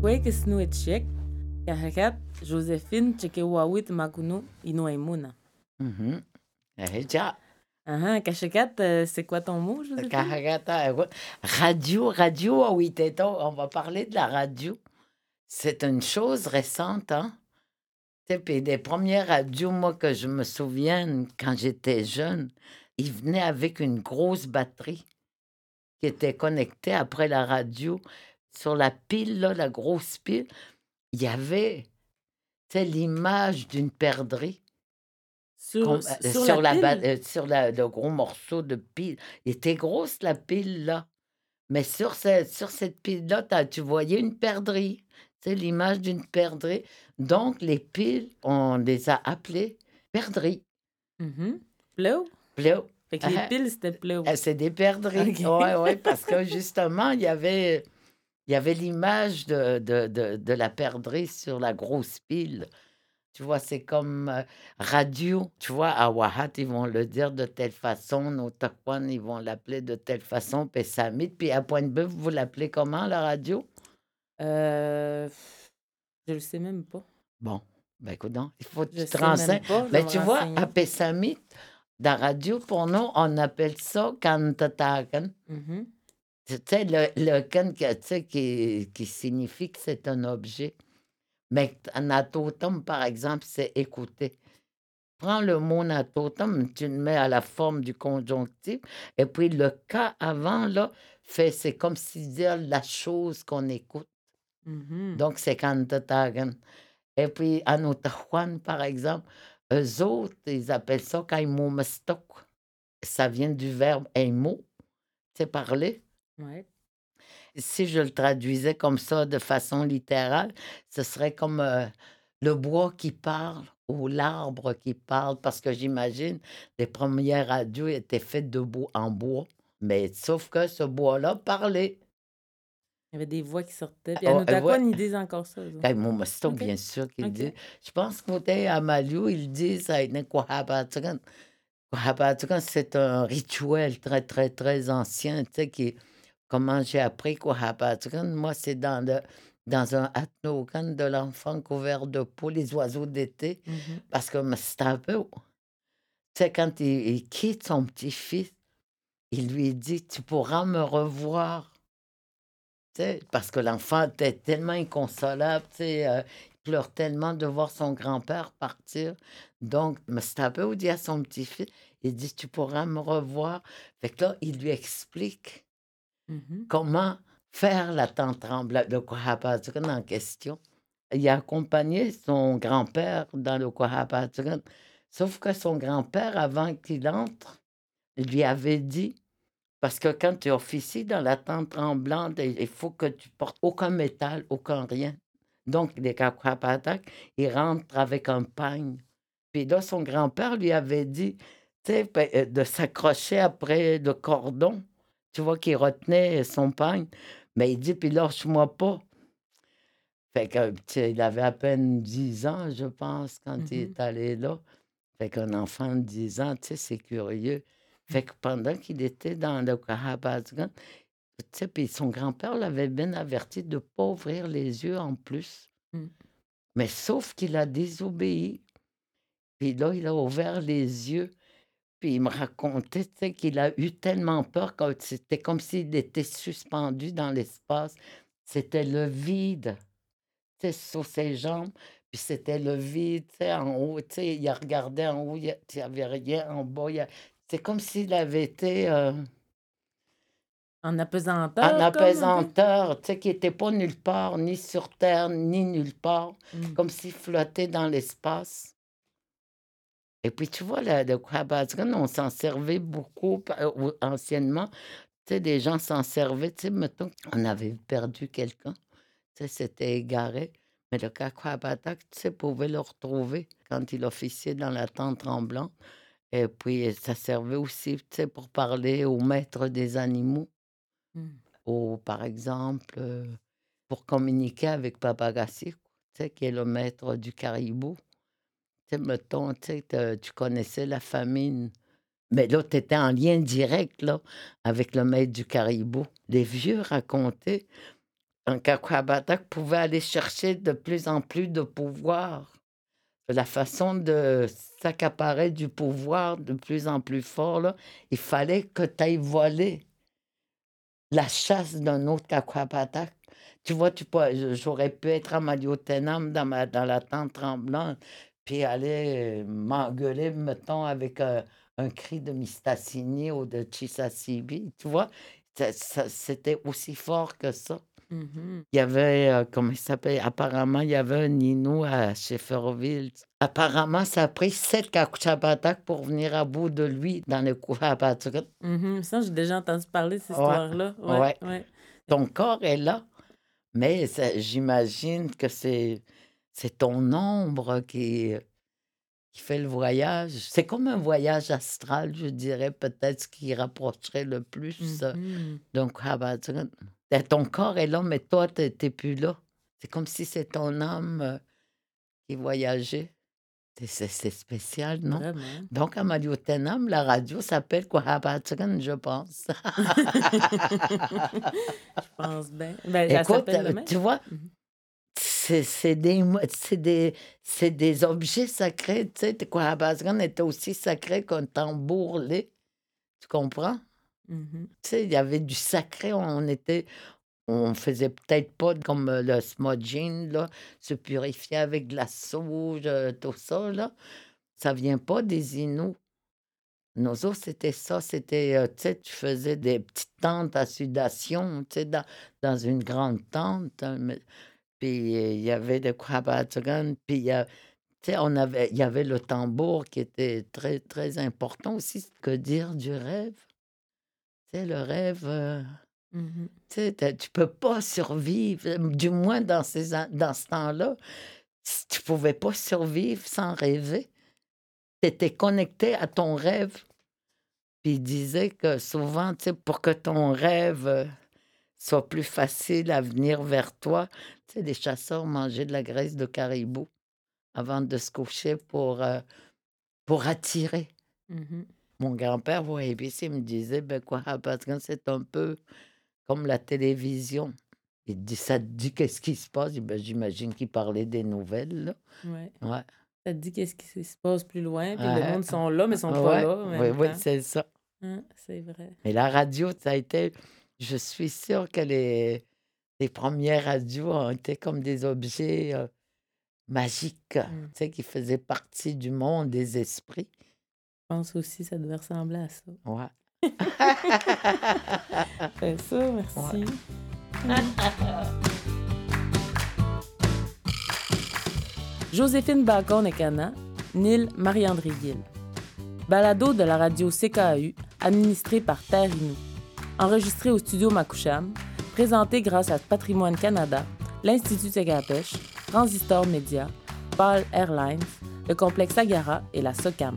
Kwekesnu etchek, kahakat, Joséphine, Chekewawit ja. Ah, Kachekat, euh, c'est quoi ton mot, Joséphine? Kahagata, euh, Radio, radio, ah on va parler de la radio. C'est une chose récente, hein? Puis des premières radios, moi, que je me souviens, quand j'étais jeune, ils venaient avec une grosse batterie qui était connectée après la radio. Sur la pile, là, la grosse pile, il y avait, l'image d'une perdrix. Sur, Comme, sur, euh, sur, la, euh, sur la- le gros morceau de pile. Il était grosse, la pile, là. Mais sur, ce- sur cette pile-là, tu voyais une perdrix. C'est l'image d'une perdrix. Donc, les piles, on les a appelées perdrix. Mhm. Pleu? Pleu. Fait que les Ah. piles, c'était pleu. Ah, C'est des perdrix. Ok. Oui, oui, parce que justement, il y avait, il y avait l'image de, de, de, de la perdrix sur la grosse pile. Tu vois, c'est comme euh, radio. Tu vois, à Wahat, ils vont le dire de telle façon. Nos Takwan, ils vont l'appeler de telle façon. Puis Samit. Puis à Pointe-Bœuf, vous l'appelez comment, la radio? Euh, je le sais même pas. Bon, ben écoute donc, il faut que tu te renseignes. Mais vais tu vois, à Pessamit, dans la radio, pour nous, on appelle ça Kantatagan. Mhm. Tu sais, le, le kan, que- tu sais, qui, qui signifie que c'est un objet. Mais natotum, par exemple, c'est écouter. Prends le mot natotum, tu le mets à la forme du conjonctif, et puis le cas avant, là, fait, c'est comme si dire la chose qu'on écoute. Mhm. Donc, c'est kantatagan. Et puis, à Notahuan, par exemple, eux autres, ils appellent ça kaimumastok. Ça vient du verbe aimo, c'est parler. Ouais. Si je le traduisais comme ça de façon littérale, ce serait comme euh, le bois qui parle ou l'arbre qui parle, parce que j'imagine les premières radios étaient faites de bois en bois. Mais sauf que ce bois-là parlait. Il y avait des voix qui sortaient. Puis Oh, à euh, Notakwan, ouais. ils disent encore ça. autres. Kaimumastok, Ok. bien sûr qu'ils Ok. disent. Je pense qu'au à Maliou, ils disent c'est un rituel très, très, très ancien. Tu sais, qui, comment j'ai appris Kwahabatugan? Moi, c'est dans, le, dans un atnogan de l'enfant couvert de peau, les oiseaux d'été, Mhm. parce que tu sais, quand il, il quitte son petit-fils, il lui dit Tu pourras me revoir. Parce que l'enfant était tellement inconsolable, euh, il pleure tellement de voir son grand-père partir. Donc, Mustapha dit à son petit-fils, il dit, tu pourras me revoir. Fait que là, il lui explique Mhm. comment faire la tente tremblante, le Kohapatukan en question. Il a accompagné son grand-père dans le Kohapatukan. Sauf que son grand-père, avant qu'il entre, lui avait dit, parce que quand tu officies dans la tente tremblante, il faut que tu portes aucun métal, aucun rien. Donc, les Kakuapatak, ils rentrent avec un pagne. Puis là, son grand-père lui avait dit, euh, de s'accrocher après le cordon. Tu vois qu'il retenait son pagne. Mais il dit, puis lâche-moi pas. Fait que, tu sais, il avait à peine 10 ans, je pense, quand il Mhm. est allé là. Fait qu'un enfant de 10 ans, tu sais, c'est curieux. Fait que pendant qu'il était dans le Kahabazgan, tu sais, puis son grand-père l'avait bien averti de ne pas ouvrir les yeux en plus. Mm. Mais sauf qu'il a désobéi. Puis là, il a ouvert les yeux. Puis il me racontait qu'il a eu tellement peur que c'était comme s'il était suspendu dans l'espace. C'était le vide sur ses jambes. Puis c'était le vide en haut. Il a regardé en haut, il n'y avait rien en bas. a- C'est comme s'il avait été euh, En apesanteur. en apesanteur, tu sais, qui n'était pas nulle part, ni sur Terre, ni nulle part. Mm. comme s'il flottait dans l'espace. Et puis, tu vois, là, le Kwabatran, on s'en servait beaucoup euh, anciennement. Tu sais, des gens s'en servaient. Tu sais, mettons, on avait perdu quelqu'un. Tu sais, c'était égaré. Mais le Kakwabatak, tu sais, pouvait le retrouver quand il officiait dans la tente tremblante. Et puis, ça servait aussi, tu sais, pour parler au maître des animaux Mm. ou par exemple euh, pour communiquer avec Papagassi, tu sais, qui est le maître du caribou. Mettons, tu connaissais la famine. Mais là, tu étais en lien direct là, avec le maître du caribou. Les vieux racontaient un Kakwabatak pouvait aller chercher de plus en plus de pouvoir. La façon de s'accaparer du pouvoir de plus en plus fort, là, il fallait que tu ailles voler la chasse d'un autre Kakwabatak. Tu vois, tu j'aurais pu être à Maliotenam dans, ma, dans la tente tremblante, puis aller m'engueuler, mettons, avec un, un cri de Mistassini ou de Chisasibi. Tu vois, c'était aussi fort que ça. Mhm. Il y avait, euh, comment il s'appelle? Apparemment, il y avait un Inou à Shefferville. Apparemment, ça a pris sept Kakuchabatak pour venir à bout de lui dans le Kuhabatak. Mhm. Ça, j'ai déjà entendu parler de cette Ouais, histoire-là. Ouais. Ton corps est là, mais j'imagine que c'est c'est ton ombre qui, qui fait le voyage. C'est comme un voyage astral, je dirais, peut-être ce qui rapprocherait le plus euh, Mhm. d'un Kuhabatak. Ben, Ton corps est là, mais toi, tu n'es plus là. C'est comme si c'est ton âme euh, qui voyageait. C'est- spécial, non? Vraiment. Donc, à Maliotenam, la radio s'appelle Kuhabatran, je pense. Je pense bien. Ben, Écoute, euh, tu vois, Mhm. C'est des, des, des objets sacrés. Tu sais, Kuhabatran était aussi sacré qu'un tambour lait. Tu comprends? Mhm. Tu sais, il y avait du sacré. On était, on faisait peut-être pas comme euh, le smudging, là, se purifier avec de la sauge, euh, tout ça, là. Ça vient pas des Inuits. Nous autres, c'était ça. C'était, euh, tu sais, tu faisais des petites tentes à sudation, tu sais, dans, dans une grande tente. hein, mais- Puis il y avait des Kwabatran, puis il y a- on avait, il y avait le tambour qui était très, très important aussi. Que dire du rêve? Tu sais, le rêve. euh, tu sais, t'as- tu peux pas survivre, du moins dans, ces, an- dans ce temps-là. si Tu pouvais pas survivre sans rêver. Tu étais connecté à ton rêve. Puis il disait que souvent, pour que ton rêve soit plus facile à venir vers toi, tu sais, les chasseurs mangeaient de la graisse de caribou avant de se coucher pour, euh, pour attirer. Mhm. Mon grand-père, au ABC, me disait, ben quoi, parce que c'est un peu comme la télévision. Il dit, ça te dit qu'est-ce qui se passe? Ben, J'imagine qu'il parlait des nouvelles, là. Ouais. Ouais. Ça te dit qu'est-ce qui se passe plus loin, puis le Ouais. monde sont là, mais sont pas Ouais, là en oui, c'est ça. Hein, c'est vrai. Mais la radio, ça a été, je suis sûre que les, les premières radios ont été comme des objets euh, magiques, Mm. tu sais, qui faisaient partie du monde des esprits. Je pense aussi ça devait ressembler à ça. Ouais. C'est ça, merci. Joséphine Bacon et Cana, Nil Marie-André Gill. Balado de la radio CKAU, administré par Terre Inou. Enregistré au studio Makoucham, présenté grâce à Patrimoine Canada, l'Institut Tegapèche, Transistor Média, Paul Airlines, le complexe Agara et la SOCAM.